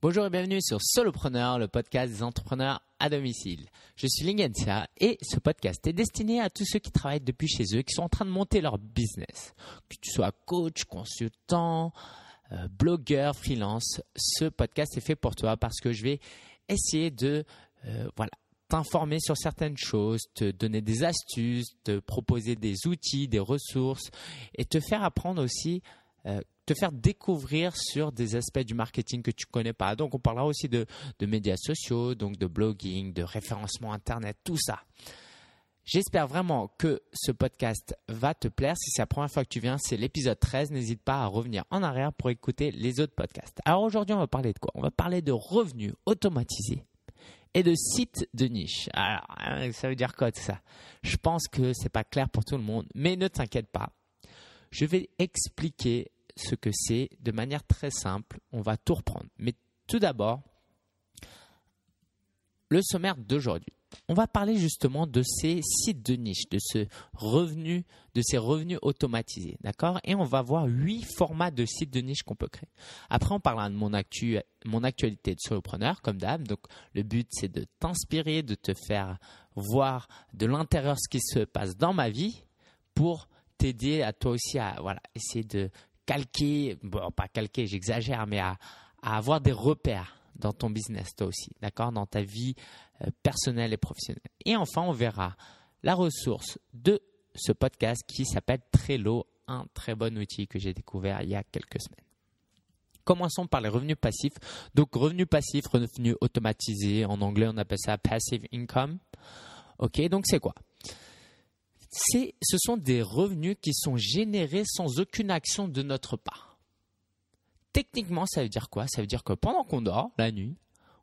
Bonjour et bienvenue sur Solopreneur, le podcast des entrepreneurs à domicile. Je suis Lingensia et ce podcast est destiné à tous ceux qui travaillent depuis chez eux, qui sont en train de monter leur business. Que tu sois coach, consultant, euh, blogueur, freelance, ce podcast est fait pour toi parce que je vais essayer de euh, voilà, t'informer sur certaines choses, te donner des astuces, te proposer des outils, des ressources et te faire apprendre aussi euh, te faire découvrir sur des aspects du marketing que tu connais pas. Donc, on parlera aussi de, médias sociaux, donc de blogging, de référencement internet, tout ça. J'espère vraiment que ce podcast va te plaire. Si c'est la première fois que tu viens, c'est l'épisode 13. N'hésite pas à revenir en arrière pour écouter les autres podcasts. Alors aujourd'hui, on va parler de quoi? On va parler de revenus automatisés et de sites de niche. Alors, hein, ça veut dire quoi tout ça? Je pense que c'est pas clair pour tout le monde, mais ne t'inquiète pas. Je vais expliquer ce que c'est de manière très simple. On va tout reprendre. Mais tout d'abord, le sommaire d'aujourd'hui. On va parler justement de ces sites de niche, de ce revenu, de ces revenus automatisés, d'accord? Et on va voir huit formats de sites de niche qu'on peut créer. Après, on parlera de mon, mon actualité de solopreneur, comme d'hab. Donc, le but, c'est de t'inspirer, de te faire voir de l'intérieur ce qui se passe dans ma vie pour t'aider à toi aussi à voilà, essayer de calquer, bon, pas calquer, j'exagère, mais à, avoir des repères dans ton business, toi aussi, d'accord, dans ta vie euh, personnelle et professionnelle. Et enfin, on verra la ressource de ce podcast qui s'appelle Trello, un très bon outil que j'ai découvert il y a quelques semaines. Commençons par les revenus passifs. Donc, revenus passifs, revenus automatisés, en anglais on appelle ça passive income. Ok, donc c'est quoi? Ce sont des revenus qui sont générés sans aucune action de notre part. Techniquement, ça veut dire quoi? Ça veut dire que pendant qu'on dort, la nuit,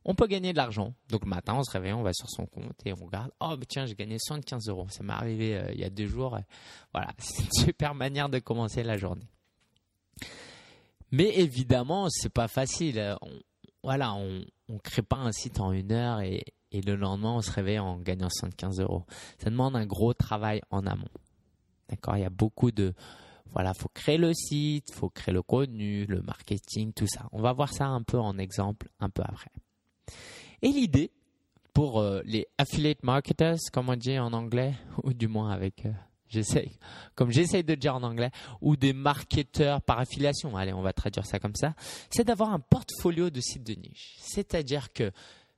on peut gagner de l'argent. Donc le matin, on se réveille, on va sur son compte et on regarde. Oh, tiens, j'ai gagné 75 euros. Ça m'est arrivé euh, il y a deux jours. Voilà, c'est une super manière de commencer la journée. Mais évidemment, c'est pas facile. voilà, on ne crée pas un site en une heure et, et le lendemain, on se réveille en gagnant 75 euros. Ça demande un gros travail en amont. D'accord? Il y a beaucoup de. Voilà, faut créer le site, faut créer le contenu, le marketing, tout ça. On va voir ça un peu en exemple un peu après. Et l'idée pour euh, les affiliate marketers, comme on dit en anglais, ou du moins avec, euh, comme j'essaie de dire en anglais, ou des marketeurs par affiliation, allez, on va traduire ça comme ça, c'est d'avoir un portfolio de sites de niche. C'est-à-dire que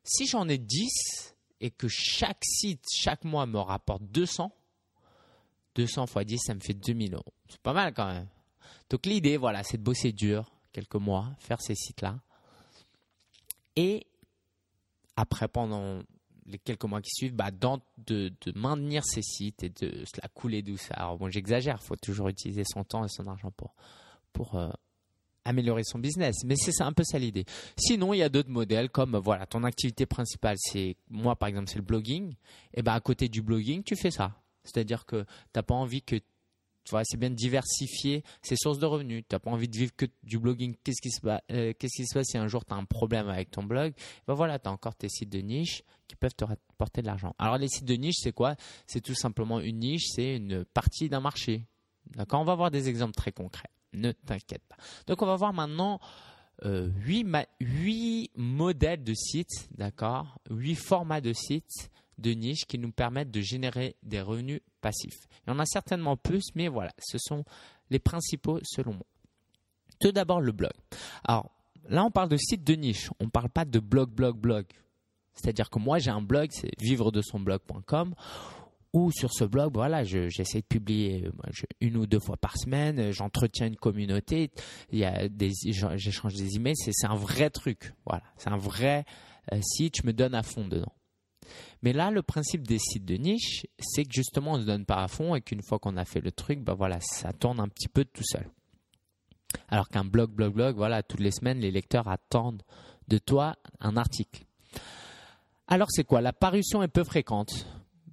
si j'en ai 10 et que chaque site, chaque mois me rapporte 200, 200 x 10, ça me fait 2000 euros. C'est pas mal quand même. Donc l'idée, voilà, c'est de bosser dur quelques mois, faire ces sites-là. Et après, pendant les quelques mois qui suivent, bah, de, maintenir ces sites et de se la couler douce. Alors bon, j'exagère, il faut toujours utiliser son temps et son argent pour, pour euh, améliorer son business. Mais c'est un peu ça l'idée. Sinon, il y a d'autres modèles comme voilà, ton activité principale, c'est moi par exemple, c'est le blogging. Et ben à côté du blogging, tu fais ça. C'est-à-dire que tu n'as pas envie que tu vois, c'est bien de diversifier ses sources de revenus. Tu n'as pas envie de vivre que du blogging. Qu'est-ce qui se passe, euh, qui se passe si un jour tu as un problème avec ton blog? Ben voilà, tu as encore tes sites de niche qui peuvent te rapporter de l'argent. Alors les sites de niche, c'est quoi? C'est tout simplement une niche, c'est une partie d'un marché. D'accord? On va voir des exemples très concrets ne t'inquiète pas. Donc on va voir maintenant euh, 8, modèles de sites, d'accord? 8 formats de sites de niche qui nous permettent de générer des revenus passifs. Il y en a certainement plus, mais voilà, ce sont les principaux selon moi. Tout d'abord le blog. Alors là on parle de sites de niche, on ne parle pas de blog, blog, blog. C'est-à-dire que moi j'ai un blog, c'est vivre de son blog.com ou sur ce blog, voilà, j'essaie de publier euh, une ou deux fois par semaine, euh, j'entretiens une communauté, il y a des, j'échange des emails, c'est un vrai truc, voilà, c'est un vrai euh, site, je me donne à fond dedans. Mais là, le principe des sites de niche, c'est que justement, on ne se donne pas à fond et qu'une fois qu'on a fait le truc, bah voilà, ça tourne un petit peu tout seul. Alors qu'un blog, blog, blog, voilà, toutes les semaines, les lecteurs attendent de toi un article. Alors c'est quoi? La parution est peu fréquente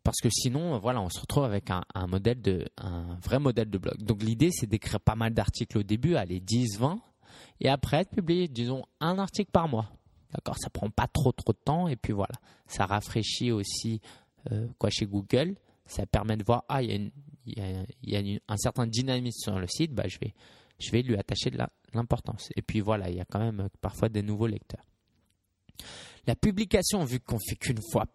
parce que sinon, voilà, on se retrouve avec un, modèle de, un vrai modèle de blog. Donc l'idée, c'est d'écrire pas mal d'articles au début, allez, 10, 20, et après de publier, disons, un article par mois. D'accord, ça prend pas trop trop de temps, et puis voilà, ça rafraîchit aussi euh, quoi chez Google. Ça permet de voir, ah, il y a, y a un certain dynamisme sur le site, bah, je vais, je vais lui attacher de l'importance. Et puis voilà, il y a quand même parfois des nouveaux lecteurs. La publication, vu qu'on fait qu'une fois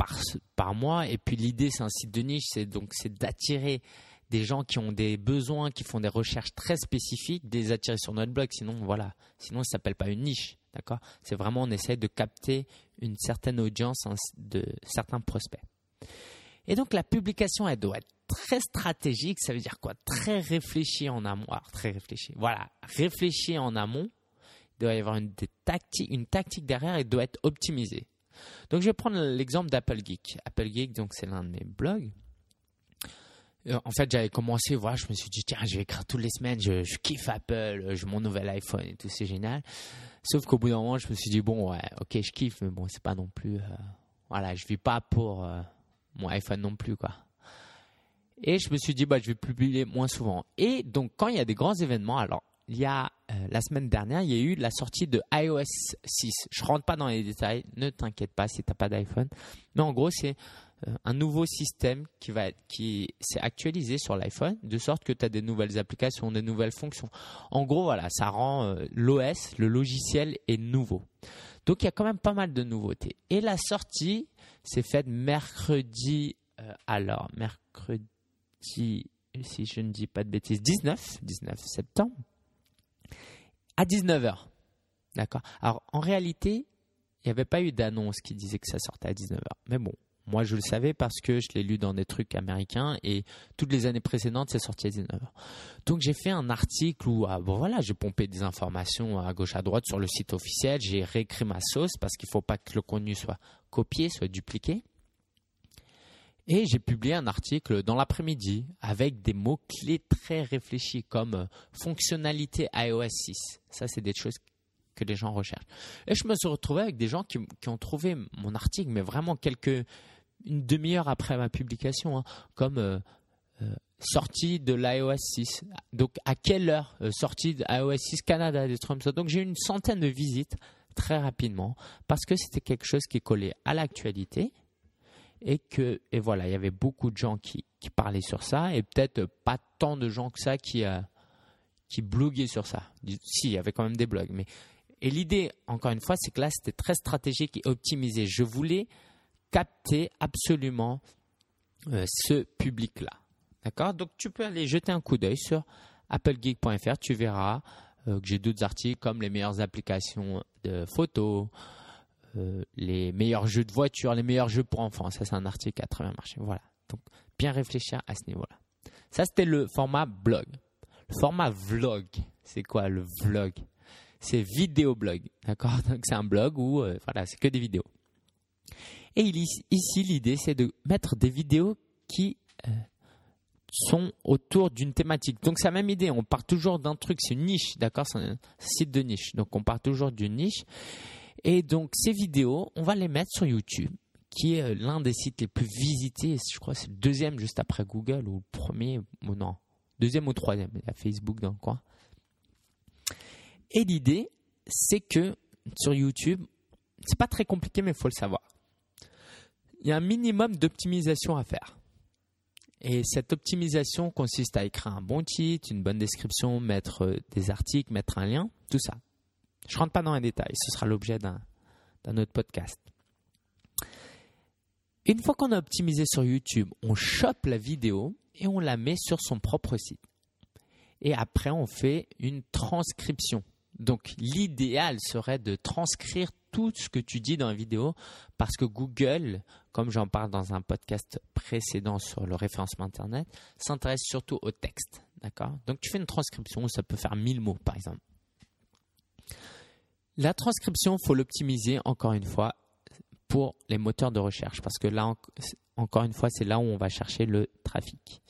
par, mois, et puis l'idée c'est un site de niche, c'est donc c'est d'attirer des gens qui ont des besoins, qui font des recherches très spécifiques, de les attirer sur notre blog. Sinon, voilà, sinon ça s'appelle pas une niche, d'accord? C'est vraiment on essaie de capter une certaine audience de certains prospects. Et donc la publication, elle doit être très stratégique. Ça veut dire quoi? Très réfléchi en amont. Alors, très réfléchi. Voilà, réfléchi en amont. Il doit y avoir une, tactique derrière et doit être optimisée. Donc je vais prendre l'exemple d'Apple Geek. Apple Geek, donc c'est l'un de mes blogs. Euh, en fait, j'avais commencé, voilà, je me suis dit, tiens, je vais écrire toutes les semaines, je, kiffe Apple, je mon nouvel iPhone et tout, c'est génial. Sauf qu'au bout d'un moment, je me suis dit, bon, ouais, ok, je kiffe, mais bon, c'est pas non plus, euh, voilà, je vis pas pour euh, mon iPhone non plus, quoi. Et je me suis dit, bah, je vais publier moins souvent. Et donc, quand il y a des grands événements, alors, il y a la semaine dernière, il y a eu la sortie de iOS 6. Je rentre pas dans les détails, ne t'inquiète pas si tu n'as pas d'iPhone. Mais en gros, c'est euh, un nouveau système qui va qui s'est actualisé sur l'iPhone de sorte que tu as des nouvelles applications, des nouvelles fonctions. En gros, voilà, ça rend euh, l'OS, le logiciel est nouveau. Donc il y a quand même pas mal de nouveautés. Et la sortie s'est faite mercredi euh, alors mercredi si je ne dis pas de bêtises 19 19 septembre à 19h. D'accord. Alors en réalité, il n'y avait pas eu d'annonce qui disait que ça sortait à 19h. Mais bon, moi, je le savais parce que je l'ai lu dans des trucs américains et toutes les années précédentes, c'est sorti à 19h. Donc, j'ai fait un article où, ah, bon, voilà, j'ai pompé des informations à gauche à droite sur le site officiel. J'ai réécrit ma sauce parce qu'il ne faut pas que le contenu soit copié, soit dupliqué. Et j'ai publié un article dans l'après-midi avec des mots-clés très réfléchis comme fonctionnalité iOS 6. Ça, c'est des choses que les gens recherchent. Et je me suis retrouvé avec des gens qui, qui ont trouvé mon article, mais vraiment quelques une demi-heure après ma publication, hein, comme euh, euh, sortie de l'iOS 6. Donc à quelle heure euh, sortie de iOS 6 Canada, des trucs Donc j'ai eu une centaine de visites très rapidement parce que c'était quelque chose qui collait à l'actualité et que et voilà il y avait beaucoup de gens qui, qui parlaient sur ça et peut-être pas tant de gens que ça qui qui bloguaient sur ça. Si, il y avait quand même des blogs, mais et l'idée, encore une fois, c'est que là, c'était très stratégique et optimisé. Je voulais capter absolument euh, ce public-là. D'accord? Donc tu peux aller jeter un coup d'œil sur applegeek.fr, tu verras euh, que j'ai d'autres articles comme les meilleures applications de photos, euh, les meilleurs jeux de voiture, les meilleurs jeux pour enfants. Ça, c'est un article très bien marché. Voilà. Donc, bien réfléchir à ce niveau-là. Ça, c'était le format blog. Le format vlog, c'est quoi le vlog? C'est vidéo blog. D'accord? Donc, c'est un blog où, voilà, c'est que des vidéos. Et ici, l'idée, c'est de mettre des vidéos qui euh, sont autour d'une thématique. Donc, c'est la même idée. On part toujours d'un truc. C'est une niche, d'accord? C'est un site de niche. Donc, on part toujours d'une niche. Et donc, ces vidéos, on va les mettre sur YouTube, qui est euh, l'un des sites les plus visités. Je crois que c'est le deuxième juste après Google ou le premier, ou non, deuxième ou troisième. Il y a Facebook dans le coin. Et l'idée, c'est que sur YouTube, c'est pas très compliqué, mais il faut le savoir il y a un minimum d'optimisation à faire. Et cette optimisation consiste à écrire un bon titre, une bonne description, mettre euh, des articles, mettre un lien, tout ça. Je ne rentre pas dans les détails, ce sera l'objet d'un autre podcast. Une fois qu'on a optimisé sur YouTube, on chope la vidéo et on la met sur son propre site. Et après, on fait une transcription. Donc l'idéal serait de transcrire tout ce que tu dis dans la vidéo parce que Google, comme j'en parle dans un podcast précédent sur le référencement Internet, s'intéresse surtout au texte. D'accord? Donc tu fais une transcription, ça peut faire 1000 mots par exemple. La transcription, faut l'optimiser encore une fois pour les moteurs de recherche parce que là, encore une fois, c'est là où on va chercher le trafic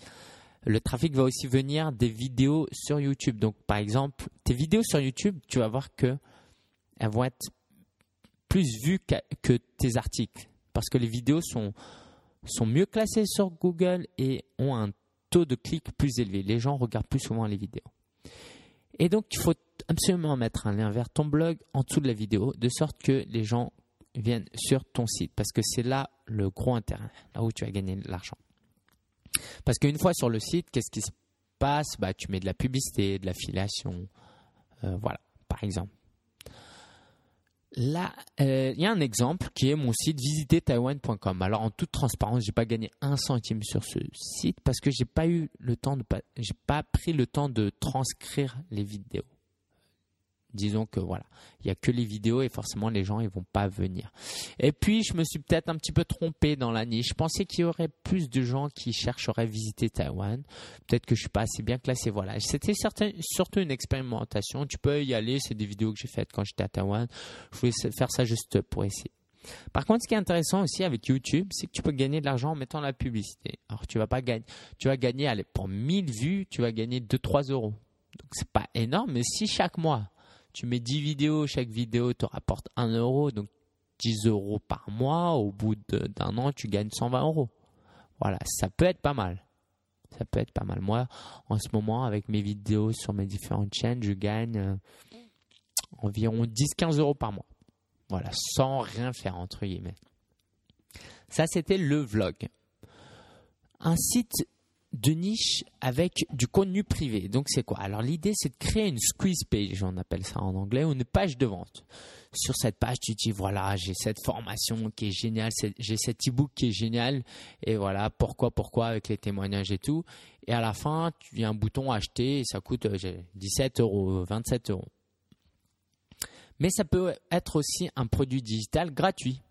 le trafic va aussi venir des vidéos sur YouTube. Donc, par exemple, tes vidéos sur YouTube, tu vas voir que elles vont être plus vues que, tes articles parce que les vidéos sont, sont mieux classées sur Google et ont un taux de clic plus élevé. Les gens regardent plus souvent les vidéos. Et donc, il faut absolument mettre un lien vers ton blog en dessous de la vidéo, de sorte que les gens viennent sur ton site, parce que c'est là le gros intérêt, là où tu as gagné de l'argent. Parce qu'une fois sur le site, qu'est-ce qui se passe? Bah, Tu mets de la publicité, de l'affiliation, euh, voilà, par exemple. Là, euh, il y a un exemple qui est mon site visiter-taiwan.com. Alors en toute transparence, j'ai pas gagné un centime sur ce site parce que j'ai pas eu le temps de j'ai pas pris le temps de transcrire les vidéos disons que voilà, il y a que les vidéos et forcément les gens ils vont pas venir. Et puis je me suis peut-être un petit peu trompé dans la niche. Je pensais qu'il y aurait plus de gens qui chercheraient à visiter Taïwan. Peut-être que je suis pas assez bien classé. Voilà, c'était surtout une expérimentation. Tu peux y aller. C'est des vidéos que j'ai faites quand j'étais à Taïwan. Je voulais faire ça juste pour essayer. Par contre, ce qui est intéressant aussi avec YouTube, c'est que tu peux gagner de l'argent en mettant la publicité. Alors, tu vas pas gagner, tu vas gagner, allez, pour 1000 vues, tu vas gagner 2-3 euros. Donc, c'est pas énorme, mais si chaque mois, tu mets 10 vidéos, chaque vidéo te rapporte 1 euro, donc 10 euros par mois, au bout d'un an, tu gagnes 120 euros. Voilà, ça peut être pas mal. Ça peut être pas mal. Moi, en ce moment, avec mes vidéos sur mes différentes chaînes, je gagne euh, environ 10-15 euros par mois. Voilà, sans rien faire, entre guillemets. Ça, c'était le vlog. Un site de niche avec du contenu privé. Donc c'est quoi? Alors l'idée c'est de créer une squeeze page, on appelle ça en anglais, ou une page de vente. Sur cette page, tu dis voilà, j'ai cette formation qui est géniale, j'ai cet e-book qui est génial, et voilà pourquoi, pourquoi avec les témoignages et tout. Et à la fin, tu as un bouton acheter et ça coûte 17 euh, euros, 27 euros. Mais ça peut être aussi un produit digital gratuit.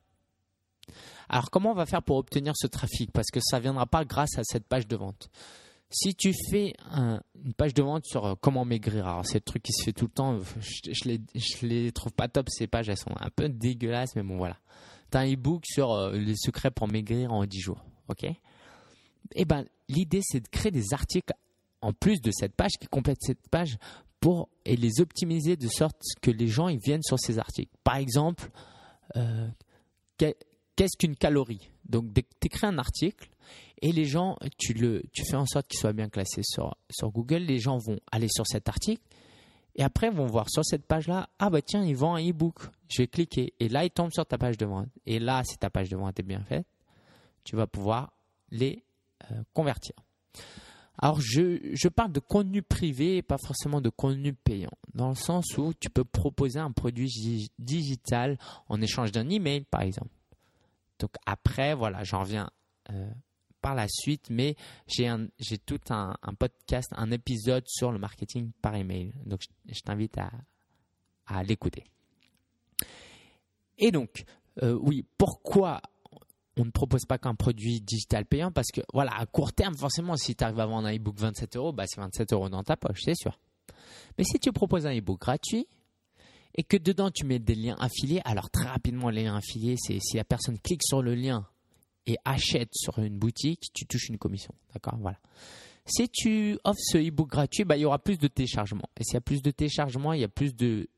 Alors comment on va faire pour obtenir ce trafic? Parce que ça ne viendra pas grâce à cette page de vente. Si tu fais une page de vente sur euh, comment maigrir, alors c'est le truc qui se fait tout le temps, je, je, les, les trouve pas top ces pages, elles sont un peu dégueulasses, mais bon voilà. Tu as un e-book sur euh, les secrets pour maigrir en 10 jours, ok? Eh ben l'idée c'est de créer des articles en plus de cette page qui complètent cette page pour et les optimiser de sorte que les gens ils viennent sur ces articles. Par exemple, euh, qu'est-ce qu'une calorie? Donc, tu écris un article et les gens, tu, le, tu fais en sorte qu'il soit bien classé sur, sur Google. Les gens vont aller sur cet article et après vont voir sur cette page-là, ah bah tiens, ils vendent un e-book. Je vais cliquer et là, ils tombent sur ta page de vente. Et là, si ta page de vente est bien faite, tu vas pouvoir les euh, convertir. Alors, je, je, parle de contenu privé et pas forcément de contenu payant, dans le sens où tu peux proposer un produit digital en échange d'un email, par exemple. Donc après, voilà, j'en reviens euh, par la suite, mais j'ai tout un, podcast, un épisode sur le marketing par email. Donc je, t'invite à, l'écouter. Et donc, euh, oui, pourquoi on ne propose pas qu'un produit digital payant? Parce que, voilà, à court terme, forcément, si tu arrives à vendre un e-book 27 euros, bah, c'est 27 euros dans ta poche, c'est sûr. Mais si tu proposes un e-book gratuit, et que dedans tu mets des liens affiliés, alors très rapidement les liens affiliés, c'est si la personne clique sur le lien et achète sur une boutique, tu touches une commission. D'accord? Voilà. Si tu offres ce e-book gratuit, bah, il y aura plus de téléchargements. Et s'il y a plus de téléchargements, il y a plus de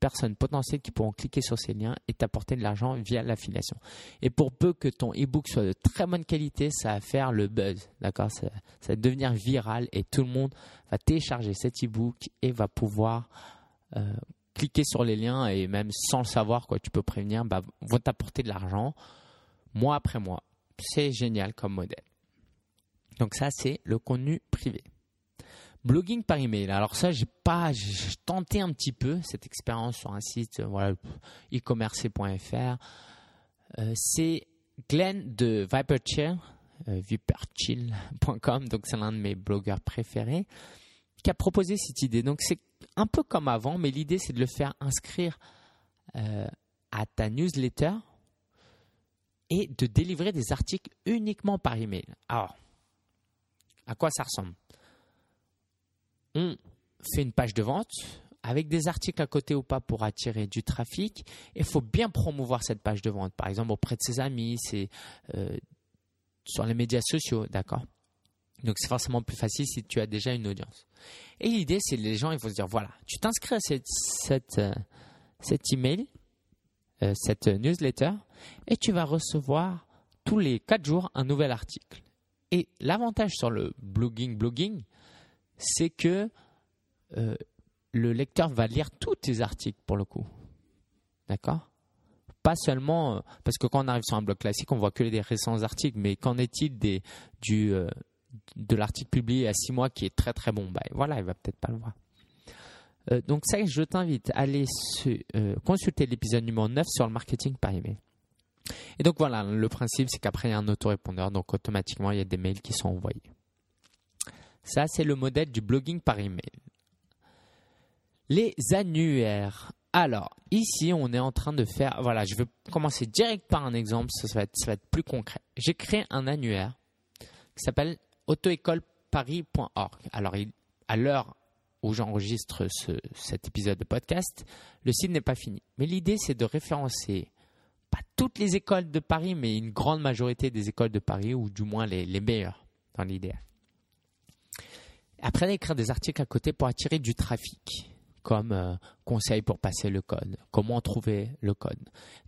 personnes potentielles qui pourront cliquer sur ces liens et t'apporter de l'argent via l'affiliation. Et pour peu que ton e-book soit de très bonne qualité, ça va faire le buzz. D'accord? Ça, va devenir viral et tout le monde va télécharger cet e-book et va pouvoir euh, cliquer sur les liens et même sans le savoir, quoi, tu peux prévenir, bah, vont t'apporter de l'argent mois après mois. C'est génial comme modèle. Donc ça, c'est le contenu privé. Blogging par email. Alors ça, j'ai pas, j'ai tenté un petit peu cette expérience sur un site, voilà, e-commerce.fr. Euh, c'est Glenn de Viperchair, euh, viperchill.com, donc c'est l'un de mes blogueurs préférés, qui a proposé cette idée. Donc c'est un peu comme avant, mais l'idée c'est de le faire inscrire euh, à ta newsletter et de délivrer des articles uniquement par email. Alors, à quoi ça ressemble? On fait une page de vente avec des articles à côté ou pas pour attirer du trafic. Il faut bien promouvoir cette page de vente, par exemple auprès de ses amis, c'est euh, sur les médias sociaux, d'accord? Donc c'est forcément plus facile si tu as déjà une audience. Et l'idée, c'est les gens, il faut se dire, voilà, tu t'inscris à cette, cette, euh, cet email, euh, cette newsletter, et tu vas recevoir tous les 4 jours un nouvel article. Et l'avantage sur le blogging, blogging, c'est que euh, le lecteur va lire tous tes articles pour le coup. D'accord? Pas seulement, parce que quand on arrive sur un blog classique, on voit que les récents articles, mais qu'en est-il des, du, de l'article publié il y a six mois qui est très très bon, bah, voilà, il va peut-être pas le voir. Euh, donc ça, je t'invite à aller euh, consulter l'épisode numéro 9 sur le marketing par email. Et donc voilà, le principe, c'est qu'après, il y a un autorépondeur, donc automatiquement, il y a des mails qui sont envoyés. Ça, c'est le modèle du blogging par email. Les annuaires. Alors, ici, on est en train de faire. Voilà, je vais commencer direct par un exemple, ça, va, être, ça va être plus concret. J'ai créé un annuaire qui s'appelle auto-école-paris.org. Alors, à l'heure où j'enregistre cet épisode de podcast, le site n'est pas fini. Mais l'idée, c'est de référencer pas toutes les écoles de Paris, mais une grande majorité des écoles de Paris, ou du moins les, les meilleures dans l'idéal. Après, d'écrire des articles à côté pour attirer du trafic comme euh, conseil pour passer le code, comment trouver le code.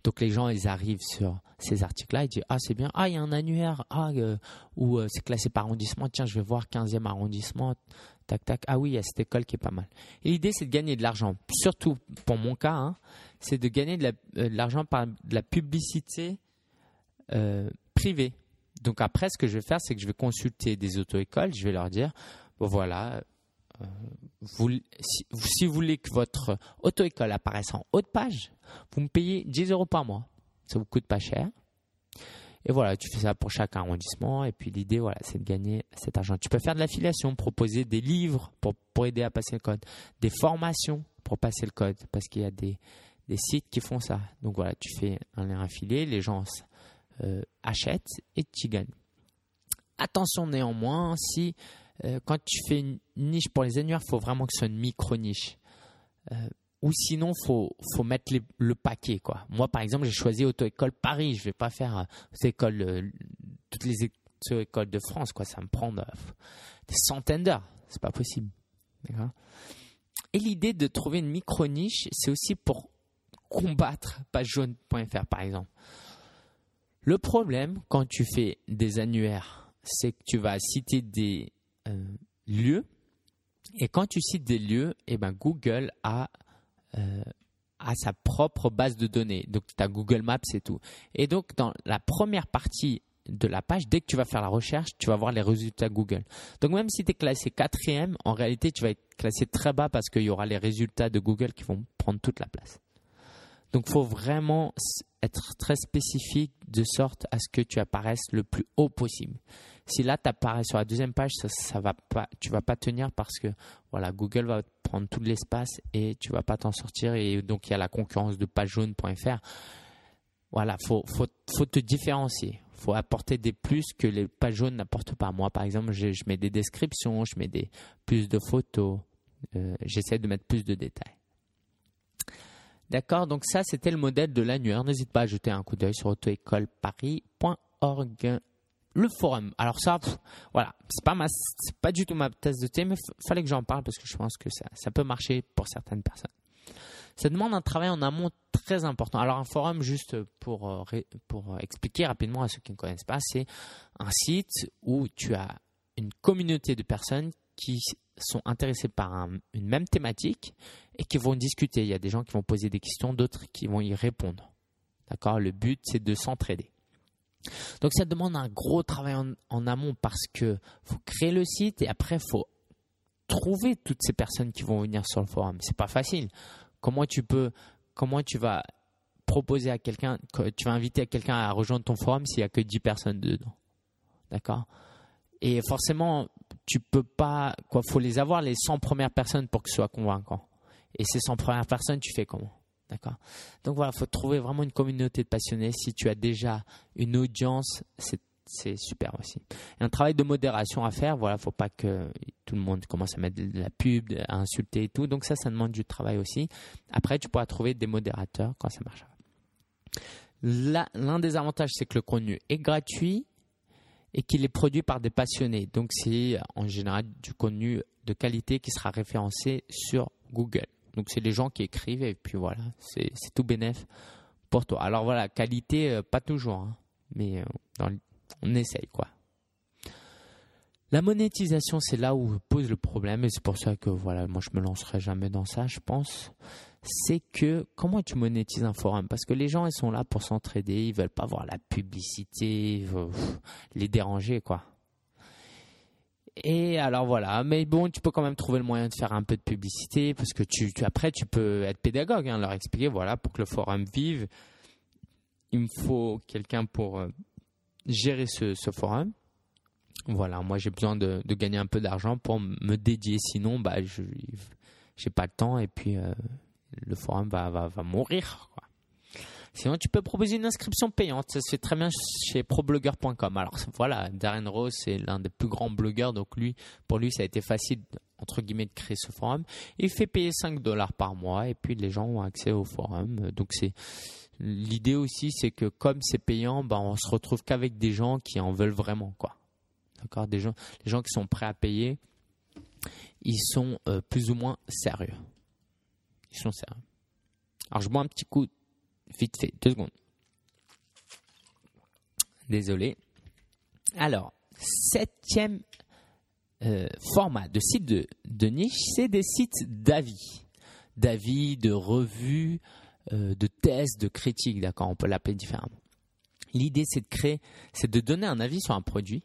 Donc les gens, ils arrivent sur ces articles-là, ils disent ah c'est bien, ah il y a un annuaire, ah euh, ou euh, c'est classé par arrondissement, tiens je vais voir 15e arrondissement, tac tac, ah oui il y a cette école qui est pas mal. L'idée c'est de gagner de l'argent, surtout pour mon cas, hein, c'est de gagner de l'argent par de la publicité privée. Donc après ce que je vais faire, c'est que je vais consulter des auto-écoles, je vais leur dire bon voilà vous, si, vous voulez que votre auto-école apparaisse en haut de page, vous me payez 10 euros par mois. Ça vous coûte pas cher. Et voilà, tu fais ça pour chaque arrondissement. Et puis l'idée, voilà, c'est de gagner cet argent. Tu peux faire de l'affiliation, proposer des livres pour, pour aider à passer le code, des formations pour passer le code, parce qu'il y a des, des sites qui font ça. Donc voilà, tu fais un lien affilié, les gens euh, achètent et tu gagnes. Attention néanmoins, si euh, quand tu fais une niche pour les annuaires, il faut vraiment que ce soit une micro-niche. Euh, ou sinon, faut, faut mettre le paquet. Quoi. Moi, par exemple, j'ai choisi Auto-École Paris. Je ne vais pas faire euh, toutes les auto-écoles de France. Quoi. Ça me prend des centaines d'heures. C'est pas possible. Et l'idée de trouver une micro-niche, c'est aussi pour combattre pagejaune.fr, par exemple. Le problème, quand tu fais des annuaires, c'est que tu vas citer des lieux. Et quand tu cites des lieux, eh ben Google a, euh, sa propre base de données. Donc tu as Google Maps et tout. Et donc dans la première partie de la page, dès que tu vas faire la recherche, tu vas voir les résultats Google. Donc même si tu es classé quatrième, en réalité tu vas être classé très bas parce qu'il y aura les résultats de Google qui vont prendre toute la place. Donc il faut vraiment être très spécifique de sorte à ce que tu apparaisses le plus haut possible. Si là, tu apparais sur la deuxième page, ça, ça va pas, tu vas pas tenir parce que voilà, Google va prendre tout l'espace et tu vas pas t'en sortir. Et donc, il y a la concurrence de pagejaune.fr. Voilà, faut, faut, faut te différencier. faut apporter des plus que les pages jaunes n'apportent pas. Moi, par exemple, je, mets des descriptions, je mets des, plus de photos, euh, j'essaie de mettre plus de détails. D'accord, donc ça c'était le modèle de l'annuaire. N'hésite pas à jeter un coup d'œil sur autoécoleparis.org le forum. Alors ça, voilà, c'est pas pas du tout ma thèse de thé, mais fallait que j'en parle parce que je pense que ça, ça peut marcher pour certaines personnes. Ça demande un travail en amont très important. Alors un forum, juste pour, euh, pour expliquer rapidement à ceux qui ne connaissent pas, c'est un site où tu as une communauté de personnes qui sont intéressées par une même thématique et qui vont discuter. Il y a des gens qui vont poser des questions, d'autres qui vont y répondre. D'accord? Le but, c'est de s'entraider. Donc ça demande un gros travail en, amont parce que faut créer le site et après faut trouver toutes ces personnes qui vont venir sur le forum. C'est pas facile. Comment tu peux, comment tu vas proposer à quelqu'un, tu vas inviter à quelqu'un à rejoindre ton forum s'il y a que 10 personnes dedans? D'accord? Et forcément, tu peux pas, quoi, faut les avoir les 100 premières personnes pour que ce soit convaincant. Et ces 100 premières personnes, tu fais comment? D'accord? Donc voilà, il faut trouver vraiment une communauté de passionnés. Si tu as déjà une audience, c'est super aussi. A un travail de modération à faire. Voilà, faut pas que tout le monde commence à mettre de la pub, à insulter et tout. Donc ça, ça demande du travail aussi. Après, tu pourras trouver des modérateurs quand ça marche. L'un des avantages, c'est que le contenu est gratuit et qu'il est produit par des passionnés. Donc c'est en général du contenu de qualité qui sera référencé sur Google. Donc c'est les gens qui écrivent et puis voilà, c'est tout bénéf pour toi. Alors voilà, qualité, euh, pas toujours, hein, mais euh, on essaye quoi. La monétisation, c'est là où pose le problème et c'est pour ça que voilà, moi je me lancerai jamais dans ça, je pense. C'est que comment tu monétises un forum? Parce que les gens ils sont là pour s'entraider, ils veulent pas voir la publicité, les déranger quoi. Et alors voilà, mais bon, tu peux quand même trouver le moyen de faire un peu de publicité parce que tu, après tu peux être pédagogue, hein, leur expliquer voilà pour que le forum vive, il me faut quelqu'un pour euh, gérer ce, forum. Voilà, moi j'ai besoin de, gagner un peu d'argent pour me dédier, sinon bah je j'ai pas le temps et puis euh, le forum va va, va mourir. Sinon, tu peux proposer une inscription payante. Ça se fait très bien chez problogueur.com. Alors voilà, Darren Rose, c'est l'un des plus grands blogueurs. Donc lui, pour lui, ça a été facile, entre guillemets, de créer ce forum. Il fait payer 5 dollars par mois et puis les gens ont accès au forum. Donc c'est l'idée aussi, c'est que comme c'est payant, ben, on se retrouve qu'avec des gens qui en veulent vraiment, quoi. D'accord? Des gens, les gens qui sont prêts à payer, ils sont euh, plus ou moins sérieux. Alors je bois un petit coup Vite fait, deux secondes. Désolé. Alors, septième euh, format de site de, niche, c'est des sites d'avis. D'avis, de revues, euh, de tests, de critiques, d'accord, on peut l'appeler différemment. L'idée, c'est de créer, c'est de donner un avis sur un produit,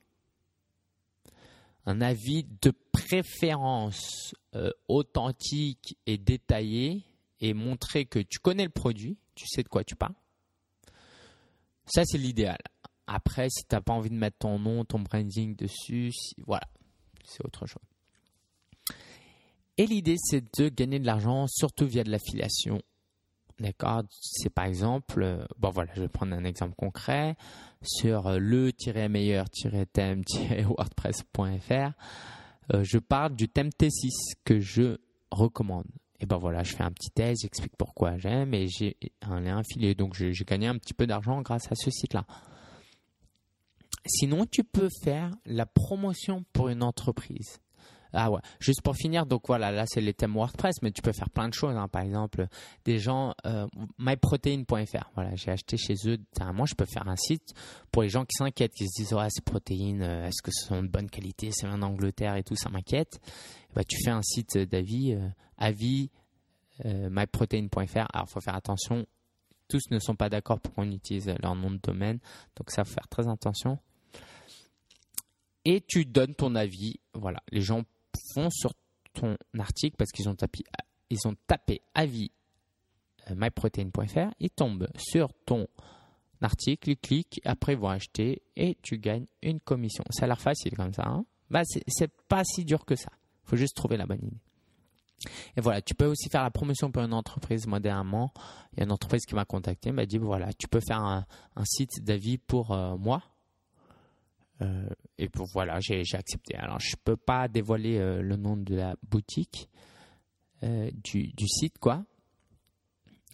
un avis de préférence euh, authentique et détaillé, et montrer que tu connais le produit, tu sais de quoi tu parles. Ça, c'est l'idéal. Après, si tu n'as pas envie de mettre ton nom, ton branding dessus, voilà, c'est autre chose. Et l'idée, c'est de gagner de l'argent, surtout via de l'affiliation. D'accord C'est par exemple, euh, bon voilà, je vais prendre un exemple concret sur le-meilleur-thème-wordpress.fr. Euh, je parle du thème T6 que je recommande et ben voilà, je fais un petit test, j'explique pourquoi j'aime et j'ai un lien affilié. Donc j'ai gagné un petit peu d'argent grâce à ce site-là. Sinon, tu peux faire la promotion pour une entreprise. Ah ouais, juste pour finir, donc voilà, là c'est les thèmes WordPress, mais tu peux faire plein de choses. Hein. Par exemple, des gens, euh, myprotein.fr, voilà, j'ai acheté chez eux. Moi, je peux faire un site pour les gens qui s'inquiètent, qui se disent, oh, ces protéines, euh, est-ce que ce sont de bonne qualité, c'est en Angleterre et tout, ça m'inquiète. Bah, tu fais un site d'avis, euh, avis, euh, myprotein.fr. Alors, faut faire attention, tous ne sont pas d'accord pour qu'on utilise leur nom de domaine, donc ça faut faire très attention. Et tu donnes ton avis, voilà, les gens font sur ton article parce qu'ils ont tapé, ils ont tapé avis euh, myprotein.fr, ils tombent sur ton article, ils cliquent, après ils vont acheter et tu gagnes une commission. Ça a l'air facile comme ça. Hein bah, c'est pas si dur que ça. Faut juste trouver la bonne idée. Et voilà, tu peux aussi faire la promotion pour une entreprise. Moi, dernièrement, il y a une entreprise qui m'a contacté, m'a dit voilà, tu peux faire un, site d'avis pour euh, moi. Euh, et pour voilà, j'ai accepté. Alors, je peux pas dévoiler euh, le nom de la boutique, euh, du, du, site, quoi.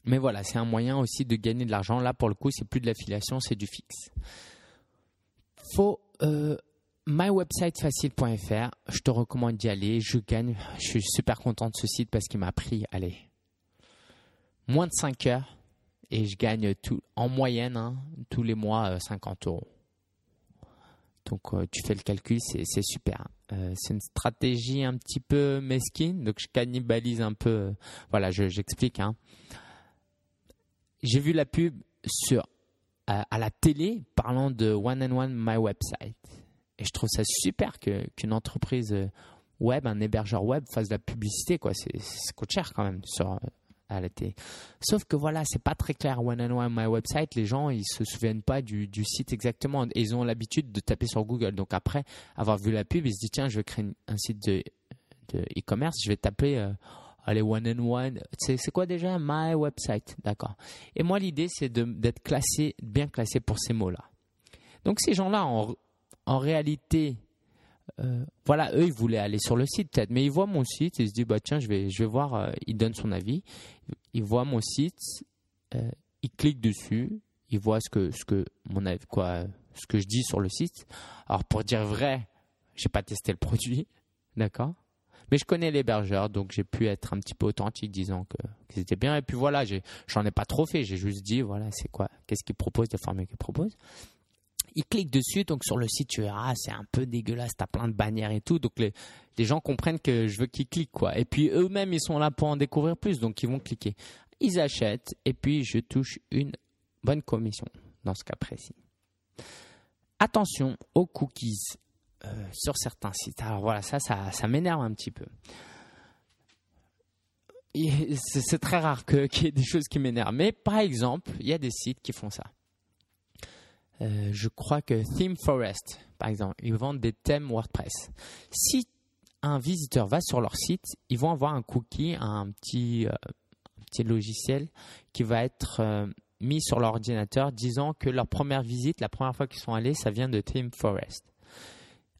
Mais voilà, c'est un moyen aussi de gagner de l'argent. Là, pour le coup, c'est plus de l'affiliation, c'est du fixe. Faut mywebsitefacile.fr. Je te recommande d'y aller. Je gagne. Je suis super content de ce site parce qu'il m'a pris, allez, moins de 5 heures et je gagne tout en moyenne hein, tous les mois 50 euros. Donc euh, tu fais le calcul, c'est super. Euh, c'est une stratégie un petit peu mesquine, donc je cannibalise un peu. Euh, voilà, j'explique. hein. J'ai vu la pub sur à, la télé parlant de One and One My Website, et je trouve ça super qu'une entreprise web, un hébergeur web fasse de la publicité. Quoi, c'est coûte cher quand même Sauf que voilà, c'est pas très clair. One and One My Website, les gens ils se souviennent pas du, site exactement. ils ont l'habitude de taper sur Google. Donc après avoir vu la pub, ils se disent tiens, je vais créer un site de e-commerce, je vais taper euh, allez One and One. C'est quoi déjà? My Website, d'accord. Et moi l'idée c'est d'être classé, bien classé pour ces mots-là. Donc ces gens-là en, en réalité euh, voilà, eux, ils voulaient aller sur le site peut-être, mais ils voient mon site ils se disent, bah, tiens, je vais, je vais voir, euh, ils donnent son avis, ils voient mon site, euh, ils cliquent dessus, ils voient ce que, ce que, mon quoi, ce que je dis sur le site. Alors, pour dire vrai, j'ai pas testé le produit, d'accord? Mais je connais l'hébergeur, donc j'ai pu être un petit peu authentique disant que, c'était bien. Et puis voilà, j'en ai, pas trop fait. J'ai juste dit, voilà, c'est quoi, qu'est-ce qu'il propose, des formules qu'il propose ils cliquent dessus, donc sur le site, tu verras, c'est un peu dégueulasse, t'as plein de bannières et tout, donc les, gens comprennent que je veux qu'ils cliquent, quoi. Et puis eux-mêmes, ils sont là pour en découvrir plus, donc ils vont cliquer. Ils achètent, et puis je touche une bonne commission, dans ce cas précis. Attention aux cookies sur certains sites. Alors voilà, ça, ça, ça m'énerve un petit peu. C'est très rare qu'il y ait des choses qui m'énervent. Mais par exemple, il y a des sites qui font ça. Euh, je crois que Theme Forest, par exemple, ils vendent des thèmes WordPress. Si un visiteur va sur leur site, ils vont avoir un cookie, un petit, euh, logiciel qui va être euh, mis sur l'ordinateur disant que leur première visite, la première fois qu'ils sont allés, ça vient de Theme Forest.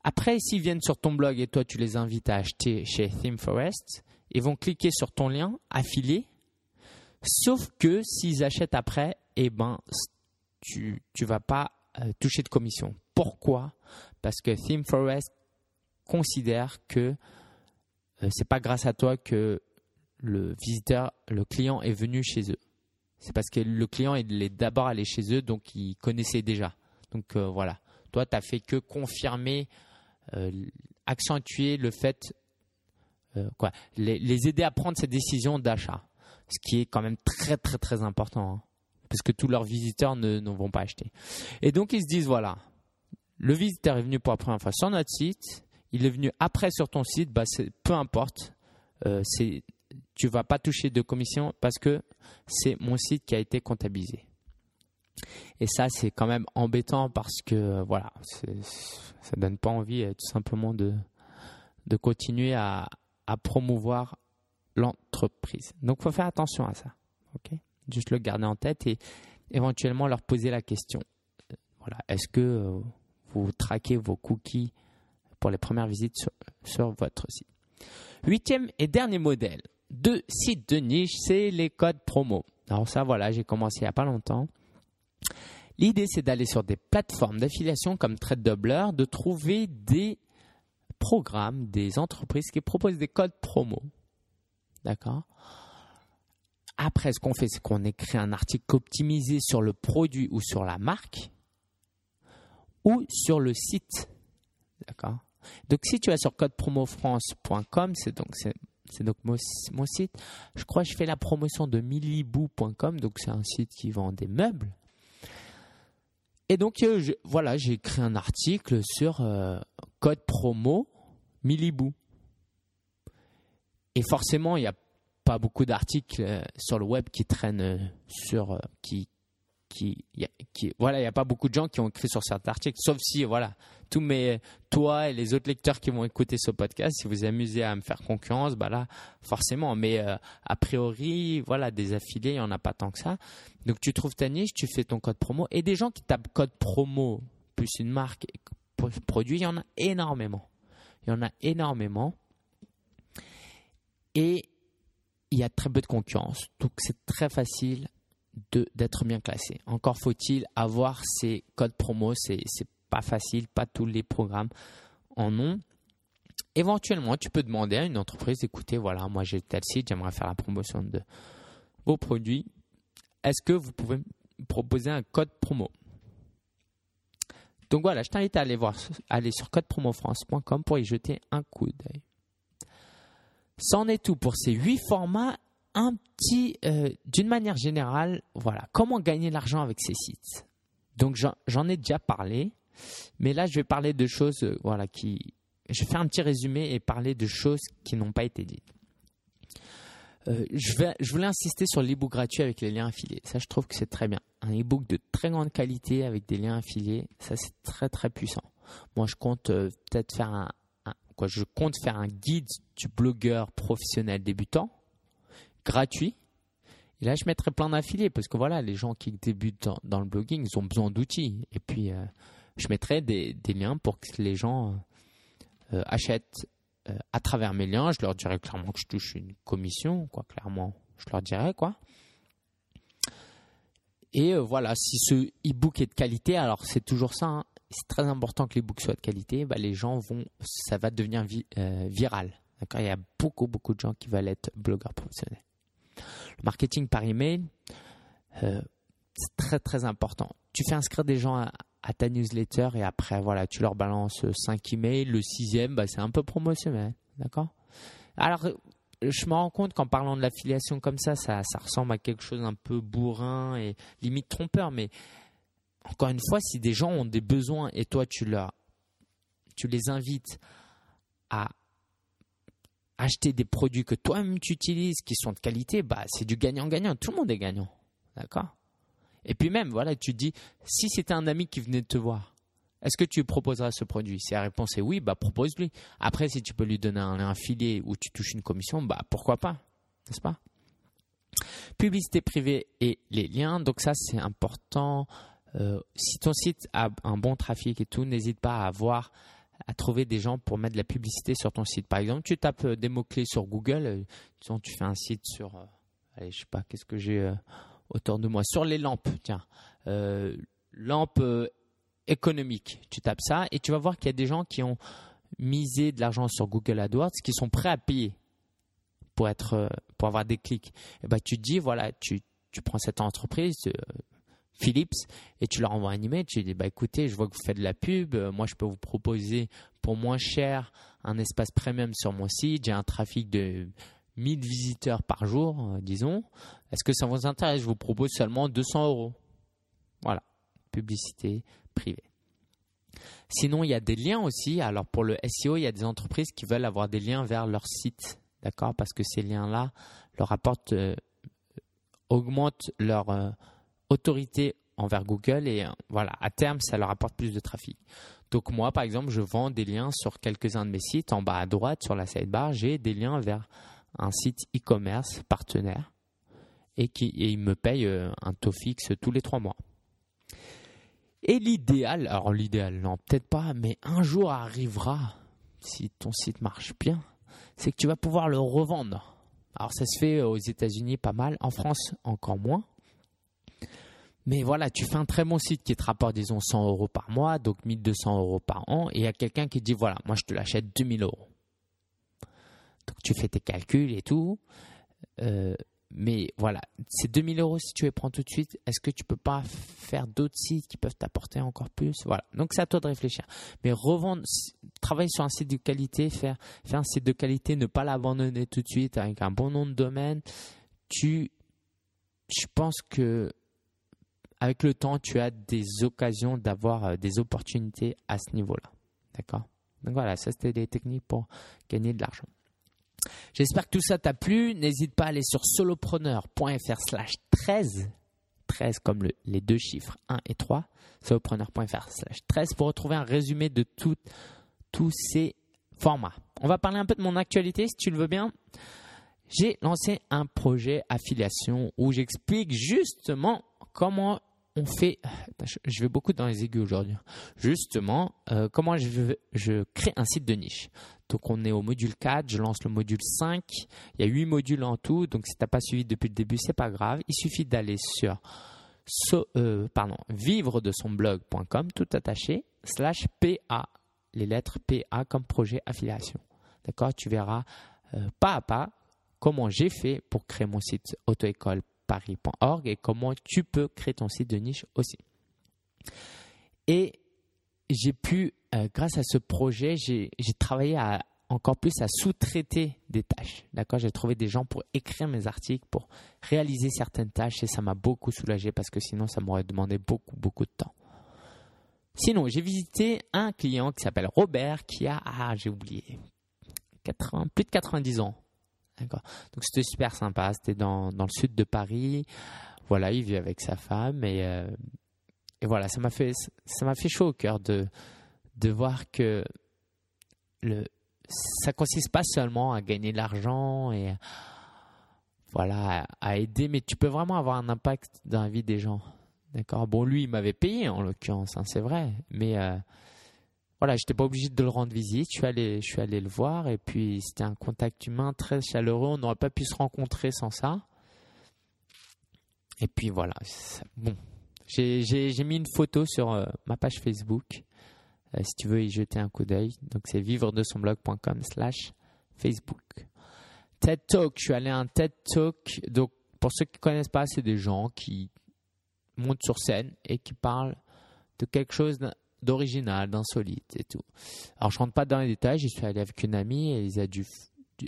Après, s'ils viennent sur ton blog et toi tu les invites à acheter chez Theme Forest, ils vont cliquer sur ton lien affilié. Sauf que s'ils achètent après, eh ben, tu ne vas pas euh, toucher de commission. Pourquoi? Parce que ThemeForest considère que ce euh, c'est pas grâce à toi que le visiteur, le client est venu chez eux. C'est parce que le client est d'abord allé chez eux, donc il connaissait déjà. Donc euh, voilà, toi tu n'as fait que confirmer, accentuer le fait, quoi, les, aider à prendre ces décisions d'achat, ce qui est quand même très très très important. Hein parce que tous leurs visiteurs ne, vont pas acheter. Et donc ils se disent voilà, le visiteur est venu pour la première fois sur notre site, il est venu après sur ton site, bah peu importe, euh, c'est tu vas pas toucher de commission parce que c'est mon site qui a été comptabilisé. Et ça, c'est quand même embêtant parce que voilà, ça donne pas envie euh, tout simplement de, de continuer à, à promouvoir l'entreprise. Donc, faut faire attention à ça. Juste le garder en tête et éventuellement leur poser la question. Voilà, est-ce que euh, vous traquez vos cookies pour les premières visites sur, votre site? Huitième et dernier modèle de site de niche, c'est les codes promo. Alors ça, voilà, j'ai commencé il n'y a pas longtemps. L'idée, c'est d'aller sur des plateformes d'affiliation comme TradeDoubler, de trouver des programmes, des entreprises qui proposent des codes promo. D'accord? Après, ce qu'on fait, c'est qu'on écrit un article optimisé sur le produit ou sur la marque ou sur le site. D'accord? Donc, si tu vas sur codepromofrance.com, c'est donc, c'est, donc mon, site. Je crois que je fais la promotion de millibou.com, donc c'est un site qui vend des meubles. Et donc, euh, voilà, j'ai écrit un article sur euh, code promo millibou. Et forcément, il y a pas beaucoup d'articles euh, sur le web qui traînent euh, sur euh, qui qui, voilà il n'y a pas beaucoup de gens qui ont écrit sur certains articles sauf si voilà tous mes toi et les autres lecteurs qui vont écouter ce podcast si vous amusez à me faire concurrence bah là forcément mais a priori voilà des affiliés il n'y en a pas tant que ça. Donc tu trouves ta niche tu fais ton code promo et des gens qui tapent code promo plus une marque produit il y en a énormément. Il y en a énormément. Et il y a très peu de concurrence. Donc c'est très facile d'être bien classé. Encore faut-il avoir ces codes promo. C'est pas facile, pas tous les programmes en ont. Éventuellement, tu peux demander à une entreprise, écoutez, voilà, moi j'ai tel site, j'aimerais faire la promotion de vos produits. Est-ce que vous pouvez me proposer un code promo? Donc voilà, je t'invite à aller voir, aller sur codepromofrance.com pour y jeter un coup d'œil. C'en est tout pour ces huit formats. Un petit, euh, d'une manière générale, voilà, comment gagner l'argent avec ces sites. Donc j'en ai déjà parlé, mais là je vais parler de choses, euh, voilà, qui, je vais faire un petit résumé et parler de choses qui n'ont pas été dites. Euh, je voulais insister sur l'ebook gratuit avec les liens affiliés. Ça, je trouve que c'est très bien. Un ebook de très grande qualité avec des liens affiliés, ça c'est très très puissant. Moi, je compte peut-être faire un, je compte faire un guide du blogueur professionnel débutant, gratuit. Et là, je mettrai plein d'affiliés parce que voilà, les gens qui débutent dans, le blogging, ils ont besoin d'outils. Et puis, euh, je mettrai des, liens pour que les gens euh, achètent euh, à travers mes liens. Je leur dirai clairement que je touche une commission, quoi, clairement. Je leur dirai, quoi. Et voilà, si ce e-book est de qualité, alors c'est toujours ça. Hein c'est très important que les books soient de qualité, bah, les gens vont, ça va devenir euh, viral. Il y a beaucoup, beaucoup de gens qui veulent être blogueurs professionnels. Le marketing par email, euh, c'est très, très important. Tu fais inscrire des gens à, ta newsletter et après, voilà, tu leur balances 5 emails. Le sixième, bah, c'est un peu promotionnel. D'accord? Alors, je me rends compte qu'en parlant de l'affiliation comme ça, ça, ça ressemble à quelque chose un peu bourrin et limite trompeur, mais encore une fois, si des gens ont des besoins et toi tu leur les invites à acheter des produits que toi-même tu utilises, qui sont de qualité, bah, c'est du gagnant-gagnant. Tout le monde est gagnant. D'accord? Et puis même, voilà, tu te dis, si c'était un ami qui venait de te voir, est-ce que tu proposeras ce produit? Si la réponse est oui, bah propose-lui. Après, si tu peux lui donner un, un filet où tu touches une commission, bah pourquoi pas? N'est-ce pas? Publicité privée et les liens. Donc ça, c'est important. Euh, si ton site a un bon trafic et tout, n'hésite pas à avoir à trouver des gens pour mettre de la publicité sur ton site. Par exemple, tu tapes euh, des mots-clés sur Google, euh, tu fais un site sur, allez, je sais pas, qu'est-ce que j'ai autour de moi, sur les lampes, tiens, lampes économiques. Tu tapes ça et tu vas voir qu'il y a des gens qui ont misé de l'argent sur Google AdWords, qui sont prêts à payer pour être, pour avoir des clics. Et ben, tu te dis, voilà, tu prends cette entreprise, Philips et tu leur envoies un email, tu dis bah écoutez, je vois que vous faites de la pub, euh, moi je peux vous proposer pour moins cher un espace premium sur mon site, j'ai un trafic de 1000 visiteurs par jour, euh, disons. Est-ce que ça vous intéresse? Je vous propose seulement 200 euros. Voilà, publicité privée. Sinon, il y a des liens aussi. Alors pour le SEO, il y a des entreprises qui veulent avoir des liens vers leur site, d'accord? Parce que ces liens-là leur apportent, euh, augmentent leur autorité envers Google et euh, voilà, à terme, ça leur apporte plus de trafic. Donc moi, par exemple, je vends des liens sur quelques-uns de mes sites. En bas à droite, sur la sidebar, j'ai des liens vers un site e-commerce partenaire et qui et il me paye euh, un taux fixe tous les trois mois. Et l'idéal, alors l'idéal, non, peut-être pas, mais un jour arrivera, si ton site marche bien, c'est que tu vas pouvoir le revendre. Alors ça se fait aux États-Unis pas mal, en France encore moins. Mais voilà, tu fais un très bon site qui te rapporte, disons, 100 euros par mois, donc 1200 euros par an, et il y a quelqu'un qui dit, voilà, moi je te l'achète 2000 euros. Donc tu fais tes calculs et tout. Euh, mais voilà, ces 2000 euros, si tu les prends tout de suite, est-ce que tu peux pas faire d'autres sites qui peuvent t'apporter encore plus? Voilà, donc c'est à toi de réfléchir. Mais revendre, travailler sur un site de qualité, faire, faire un site de qualité, ne pas l'abandonner tout de suite avec un bon nom de domaine, tu, je pense que avec le temps, tu as des occasions d'avoir euh, des opportunités à ce niveau-là. D'accord? Donc voilà, ça c'était des techniques pour gagner de l'argent. J'espère que tout ça t'a plu. N'hésite pas à aller sur solopreneur.fr slash 13. 13 comme les deux chiffres 1 et 3. solopreneur.fr slash 13 pour retrouver un résumé de tous ces formats. On va parler un peu de mon actualité si tu le veux bien. J'ai lancé un projet affiliation où j'explique justement comment on fait. Je vais beaucoup dans les aigus aujourd'hui. Justement, euh, comment je, crée un site de niche. Donc, on est au module 4, je lance le module 5. Il y a 8 modules en tout. Donc, si tu n'as pas suivi depuis le début, c'est pas grave. Il suffit d'aller sur euh, pardon, vivre de son blog.com, tout attaché, slash PA, les lettres PA comme projet affiliation. D'accord? Tu verras euh, pas à pas comment j'ai fait pour créer mon site auto-école paris.org et comment tu peux créer ton site de niche aussi. Et j'ai pu, euh, grâce à ce projet, j'ai travaillé encore plus à sous-traiter des tâches. J'ai trouvé des gens pour écrire mes articles, pour réaliser certaines tâches et ça m'a beaucoup soulagé parce que sinon ça m'aurait demandé beaucoup, beaucoup de temps. Sinon, j'ai visité un client qui s'appelle Robert qui a, ah, j'ai oublié, 80, plus de 90 ans. D'accord. Donc c'était super sympa. C'était dans, dans, le sud de Paris. Voilà, il vit avec sa femme et, euh, et voilà, ça m'a fait ça m'a fait chaud au cœur de de voir que le ça consiste pas seulement à gagner de l'argent et voilà à aider, mais tu peux vraiment avoir un impact dans la vie des gens. D'accord. Bon, lui, il m'avait payé en l'occurrence, hein, c'est vrai, mais euh, voilà, j'étais pas obligé de le rendre visite. Je suis allé, je suis allé le voir et puis c'était un contact humain très chaleureux. On n'aurait pas pu se rencontrer sans ça. Et puis voilà, bon, j'ai mis une photo sur euh, ma page Facebook. Euh, si tu veux y jeter un coup d'œil, donc c'est vivre de son blog.com slash Facebook. TED Talk, je suis allé à un TED Talk. Donc pour ceux qui connaissent pas, c'est des gens qui montent sur scène et qui parlent de quelque chose d'original, d'insolite et tout. Alors je rentre pas dans les détails, je suis allé avec une amie, Elisa du,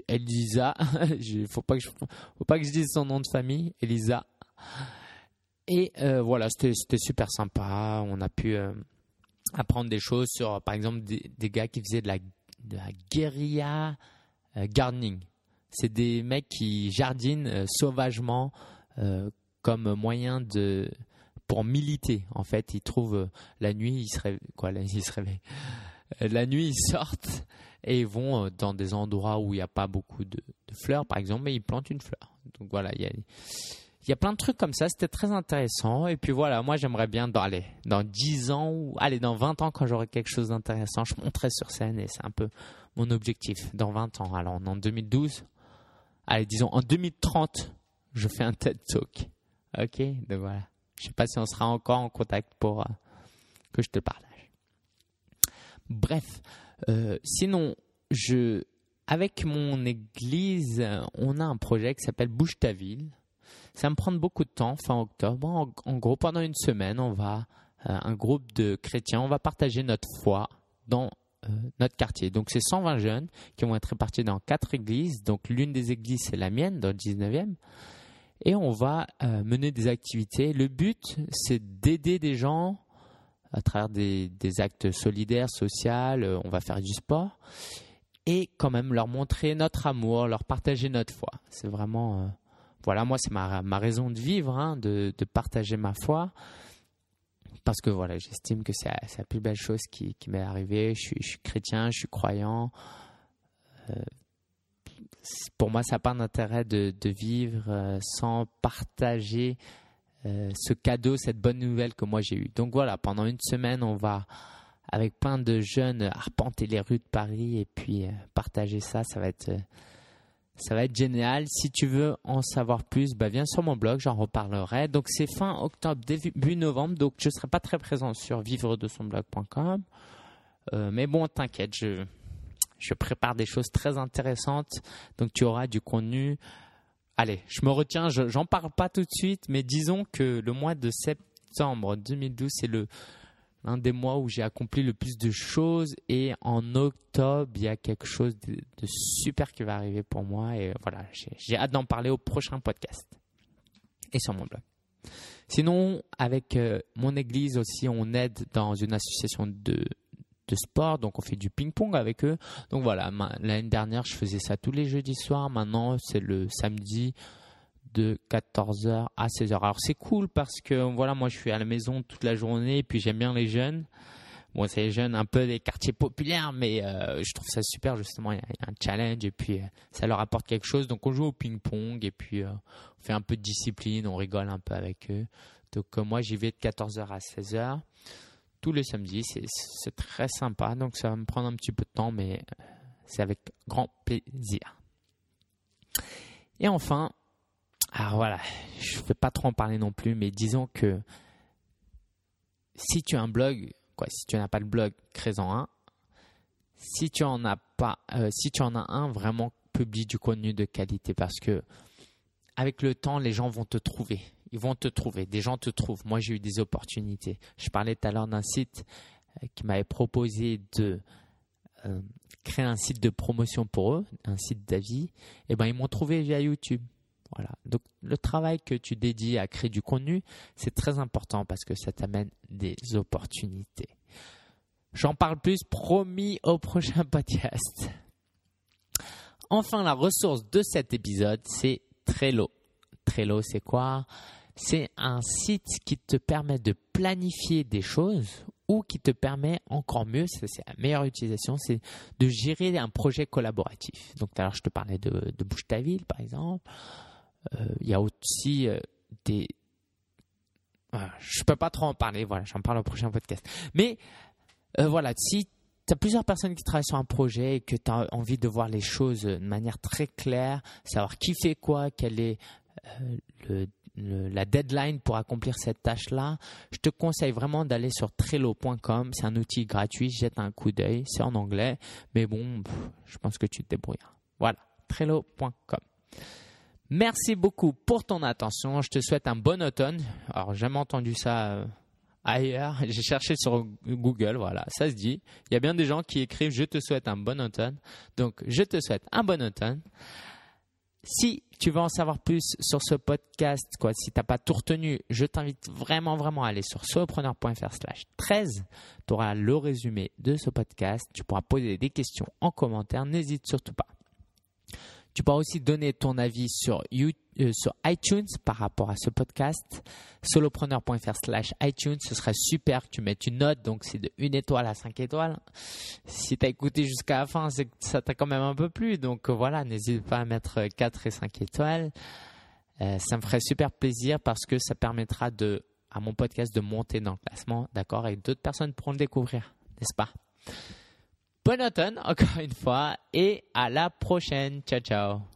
il faut pas que je, faut pas que je dise son nom de famille, Elisa. Et euh, voilà, c'était super sympa. On a pu euh, apprendre des choses sur, par exemple, des, gars qui faisaient de la, guérilla euh, gardening. C'est des mecs qui jardinent sauvagement comme moyen de pour militer. En fait, ils trouvent la nuit, ils se réveillent, quoi, ils se réveillent. La nuit, ils sortent et ils vont dans des endroits où il n'y a pas beaucoup de, fleurs, par exemple, mais ils plantent une fleur. Donc voilà, il y a plein de trucs comme ça, c'était très intéressant. Et puis voilà, moi j'aimerais bien dans, dans 10 ans ou allez, dans 20 ans, quand j'aurai quelque chose d'intéressant, je monterai sur scène et c'est un peu mon objectif dans 20 ans. Alors en 2012, allez, disons en 2030, je fais un TED Talk. Ok, donc voilà. Je sais pas si on sera encore en contact pour euh, que je te partage. Bref, euh, sinon, je, avec mon église, on a un projet qui s'appelle Bouge ta ville. Ça va me prendre beaucoup de temps, fin octobre. En, gros, pendant une semaine, on va, euh, un groupe de chrétiens, on va partager notre foi dans notre quartier. Donc, c'est 120 jeunes qui vont être répartis dans quatre églises. Donc, l'une des églises, c'est la mienne, dans le 19e. Et on va euh, mener des activités. Le but, c'est d'aider des gens à travers des, actes solidaires, sociaux. on va faire du sport. Et quand même leur montrer notre amour, leur partager notre foi. C'est vraiment voilà, moi, c'est ma, raison de vivre, hein, de, partager ma foi. Parce que voilà, j'estime que c'est la plus belle chose qui, m'est arrivée. Je suis, chrétien, je suis croyant. Euh, pour moi, ça n'a pas d'intérêt de, vivre euh, sans partager euh, ce cadeau, cette bonne nouvelle que moi j'ai eue. Donc voilà, pendant une semaine, on va, avec plein de jeunes, arpenter les rues de Paris et puis partager ça. Ça va être ça va être génial. Si tu veux en savoir plus, bah viens sur mon blog, j'en reparlerai. Donc c'est fin octobre, début novembre, donc je ne serai pas très présent sur vivre de son blog.com. Euh, mais bon, t'inquiète, je, je prépare des choses très intéressantes. Donc tu auras du contenu. Allez, je me retiens, j'en parle pas tout de suite, mais disons que le mois de septembre 2012, c'est le un des mois où j'ai accompli le plus de choses. Et en octobre, il y a quelque chose de, super qui va arriver pour moi. Et voilà, j'ai hâte d'en parler au prochain podcast et sur mon blog. Sinon, avec euh, mon église aussi, on aide dans une association de, de sport, donc on fait du ping-pong avec eux. Donc voilà, l'année dernière, je faisais ça tous les jeudis soirs. Maintenant, c'est le samedi de 14h à 16h. Alors c'est cool parce que voilà, moi je suis à la maison toute la journée et puis j'aime bien les jeunes. Bon, c'est les jeunes un peu des quartiers populaires, mais euh, je trouve ça super justement. Il y, a, un challenge et puis euh, ça leur apporte quelque chose. Donc on joue au ping-pong et puis euh, on fait un peu de discipline, on rigole un peu avec eux. Donc moi j'y vais de 14h à 16h tous les samedis. C'est très sympa. Donc ça va me prendre un petit peu de temps, mais c'est avec grand plaisir. Et enfin, alors voilà, je ne vais pas trop en parler non plus, mais disons que si tu as un blog, quoi, si tu n'as pas de blog, crée-en un. Si tu en as pas, euh, si tu en as un, vraiment publie du contenu de qualité parce que avec le temps, les gens vont te trouver. Ils vont te trouver. Des gens te trouvent. Moi, j'ai eu des opportunités. Je parlais tout à l'heure d'un site euh, qui m'avait proposé de euh, créer un site de promotion pour eux, un site d'avis. Et eh ben, ils m'ont trouvé via YouTube. Voilà. Donc le travail que tu dédies à créer du contenu, c'est très important parce que ça t'amène des opportunités. J'en parle plus, promis au prochain podcast. Enfin, la ressource de cet épisode, c'est Trello. Trello, c'est quoi? C'est un site qui te permet de planifier des choses ou qui te permet encore mieux, c'est la meilleure utilisation, c'est de gérer un projet collaboratif. Donc, alors, je te parlais de, de Bouge ta ville, par exemple. Euh, il y a aussi euh, des je peux pas trop en parler, voilà, j'en parle au prochain podcast. Mais euh, voilà, si tu as plusieurs personnes qui travaillent sur un projet et que tu as envie de voir les choses de manière très claire, savoir qui fait quoi, quelle est la deadline pour accomplir cette tâche-là, je te conseille vraiment d'aller sur Trello.com. C'est un outil gratuit, jette un coup d'œil. C'est en anglais, mais bon, je pense que tu te débrouilles. Voilà, Trello.com. Merci beaucoup pour ton attention. Je te souhaite un bon automne. Alors, j'ai jamais entendu ça euh, ailleurs. J'ai cherché sur Google, voilà, ça se dit. Il y a bien des gens qui écrivent Je te souhaite un bon automne. Donc, je te souhaite un bon automne. Si tu veux en savoir plus sur ce podcast, quoi, si tu n'as pas tout retenu, je t'invite vraiment, vraiment à aller sur solopreneur.fr slash 13. Tu auras le résumé de ce podcast. Tu pourras poser des questions en commentaire. N'hésite surtout pas. Tu pourras aussi donner ton avis sur, euh, sur iTunes par rapport à ce podcast. Solopreneur.fr slash iTunes, ce serait super que tu mettes une note, donc c'est de 1 étoile à 5 étoiles. Si tu as écouté jusqu'à la fin, c'est ça t'a quand même un peu plu, donc euh, voilà, n'hésite pas à mettre 4 et 5 étoiles. Euh, ça me ferait super plaisir parce que ça permettra à mon podcast de monter dans le classement, d'accord, et d'autres personnes pourront le découvrir, n'est-ce pas? Bon automne encore une fois et à la prochaine. Ciao ciao.